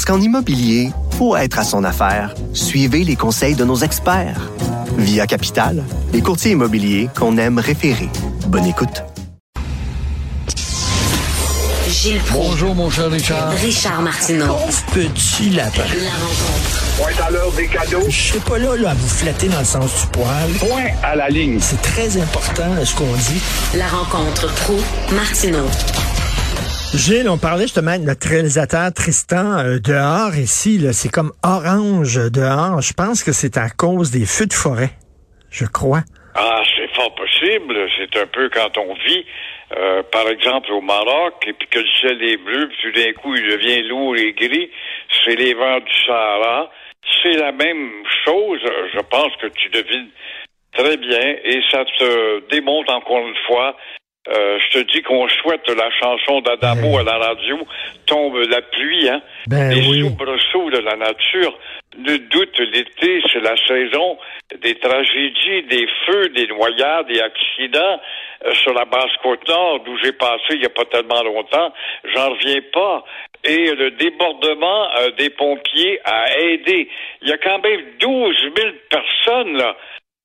Parce qu'en immobilier, pour être à son affaire, suivez les conseils de nos experts. Via Capital, les courtiers immobiliers qu'on aime référer. Bonne écoute. Gilles Proulx. Bonjour, mon cher Richard. Richard Martineau. Pauvre petit lapin. La rencontre. Point à l'heure des cadeaux. Je suis pas là, là à vous flatter dans le sens du poil. Point à la ligne. C'est très important ce qu'on dit. La rencontre pro martineau Gilles, on parlait justement de notre réalisateur Tristan euh, dehors ici. C'est comme orange dehors. Je pense que c'est à cause des feux de forêt. Je crois. Ah, c'est fort possible. C'est un peu quand on vit, euh, par exemple, au Maroc, et puis que le ciel est bleu, puis tout d'un coup, il devient lourd et gris. C'est les vents du Sahara. C'est la même chose. Je pense que tu devines très bien. Et ça te démontre encore une fois euh, je te dis qu'on souhaite la chanson d'Adamo à la radio, tombe la pluie, hein. Ben Les oui. soubresauts de la nature. Ne doute, l'été, c'est la saison des tragédies, des feux, des noyades, des accidents. Euh, sur la basse côte nord, d'où j'ai passé il n'y a pas tellement longtemps, j'en reviens pas. Et le débordement euh, des pompiers a aidé. Il y a quand même 12 000 personnes, là,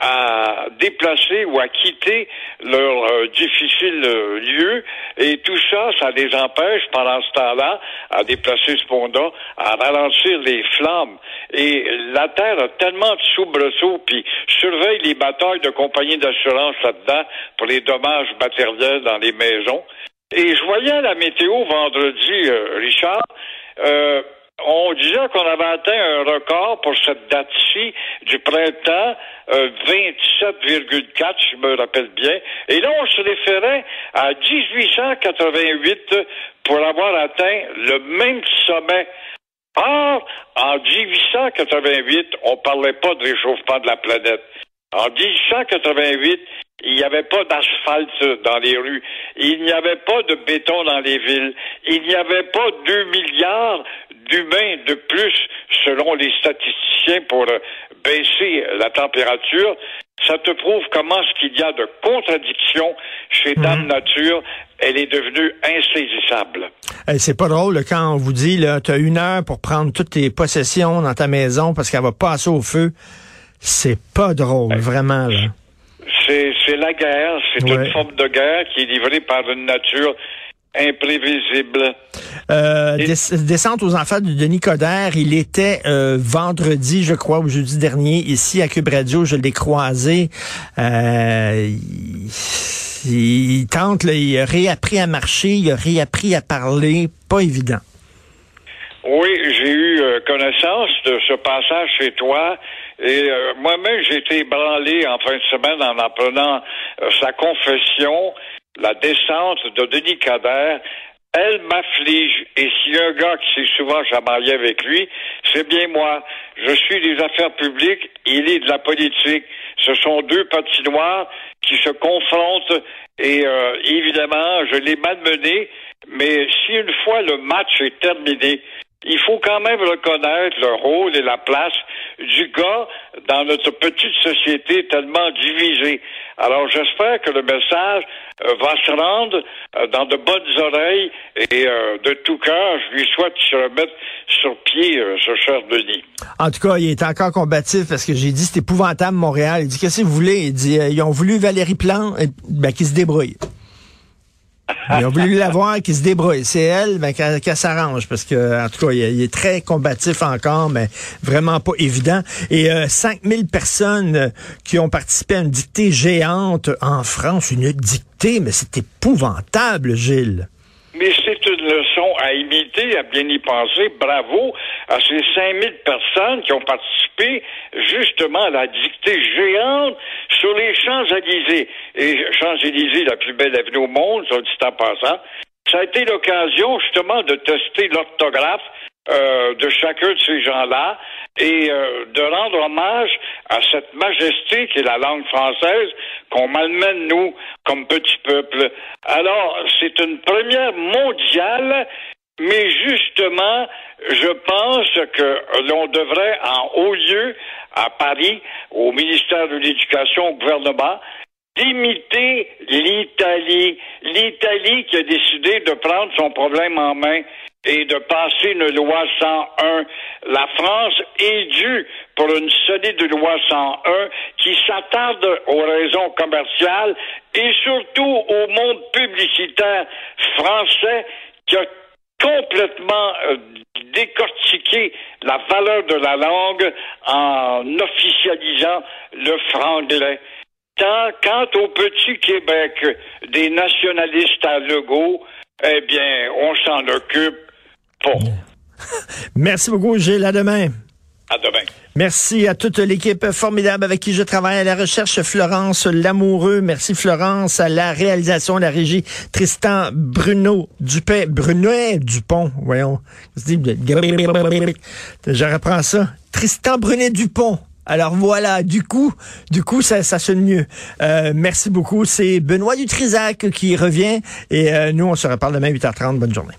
à déplacer ou à quitter leur euh, difficile euh, lieu et tout ça, ça les empêche pendant ce temps-là à déplacer ce pont-là, à ralentir les flammes. Et la Terre a tellement de soubresauts, puis surveille les batailles de compagnies d'assurance là-dedans pour les dommages matériels dans les maisons. Et je voyais la météo vendredi, euh, Richard, euh, on disait qu'on avait atteint un record pour cette date-ci du printemps, euh, 27,4, je me rappelle bien. Et là, on se référait à 1888 pour avoir atteint le même sommet. Or, en 1888, on parlait pas de réchauffement de la planète. En 1888, il n'y avait pas d'asphalte dans les rues. Il n'y avait pas de béton dans les villes. Il n'y avait pas 2 milliards d'humains de plus, selon les statisticiens, pour euh, baisser la température. Ça te prouve comment ce qu'il y a de contradictions chez Dame Nature. Elle est devenue insaisissable. Eh, c'est pas drôle quand on vous dit tu as une heure pour prendre toutes tes possessions dans ta maison parce qu'elle va passer au feu. C'est pas drôle, vraiment. Là. C'est, la guerre, c'est Ouais. une forme de guerre qui est livrée par une nature imprévisible. Euh, Et- descente aux enfants de Denis Coderre, il était euh, vendredi, je crois, ou jeudi dernier, ici à Cube Radio, je l'ai croisé. Euh, il, il tente, là, il a réappris à marcher, il a réappris à parler, pas évident. Oui, j'ai eu connaissance de ce passage chez toi et euh, moi-même j'ai été ébranlé en fin de semaine en apprenant euh, sa confession, la descente de Denis Coderre. Elle m'afflige et s'il y a un gars qui s'est souvent chamaillé avec lui, c'est bien moi. Je suis des affaires publiques, il est de la politique. Ce sont deux patinoires qui se confrontent et euh, évidemment, je l'ai malmené, mais si une fois le match est terminé, il faut quand même reconnaître le rôle et la place du gars dans notre petite société tellement divisée. Alors j'espère que le message euh, va se rendre euh, dans de bonnes oreilles et euh, de tout cœur, je lui souhaite se remette sur pied, ce cher Denis. En tout cas, il est encore combatif parce que j'ai dit c'est épouvantable Montréal. Il dit qu'est-ce que vous voulez? Il dit ils ont voulu Valérie Plante, ben qui se débrouille. Ils ont voulu la voir, qui se débrouille. C'est elle, ben, qu'elle qu'elle s'arrange, parce que, en tout cas, il, il est très combatif encore, mais vraiment pas évident. Et euh, 5000 personnes euh, qui ont participé à une dictée géante en France, une dictée, mais c'est épouvantable, Gilles. Mais c'est une leçon à imiter, à bien y penser. Bravo à ces 5000 personnes qui ont participé justement à la dictée géante sur les Champs-Élysées. Et Champs-Élysées, la plus belle avenue au monde, le dit en passant. ça a été l'occasion justement de tester l'orthographe euh, de chacun de ces gens-là et euh, de rendre hommage à cette majesté qui est la langue française qu'on malmène nous comme petit peuple. Alors, c'est une première mondiale mais justement, je pense que l'on devrait, en haut lieu, à Paris, au ministère de l'Éducation, au gouvernement, d'imiter l'Italie. L'Italie qui a décidé de prendre son problème en main et de passer une loi 101. La France est due pour une solide loi 101 qui s'attarde aux raisons commerciales et surtout au monde publicitaire français qui a complètement euh, décortiquer la valeur de la langue en officialisant le franglais. Tant, quant au petit Québec des nationalistes à Legault, eh bien, on s'en occupe Merci beaucoup, Gilles. À demain. À demain. Merci à toute l'équipe formidable avec qui je travaille à la recherche, Florence Lamoureux. Merci Florence à la réalisation, la régie, Tristan Bruno Dupin, Brunet Dupont, voyons. Je reprends ça. Tristan Brunet Dupont. Alors voilà, du coup, du coup, ça, ça sonne mieux. Euh, merci beaucoup. C'est Benoît Dutrisac qui revient et euh, nous, on se reparle demain 8h30. Bonne journée.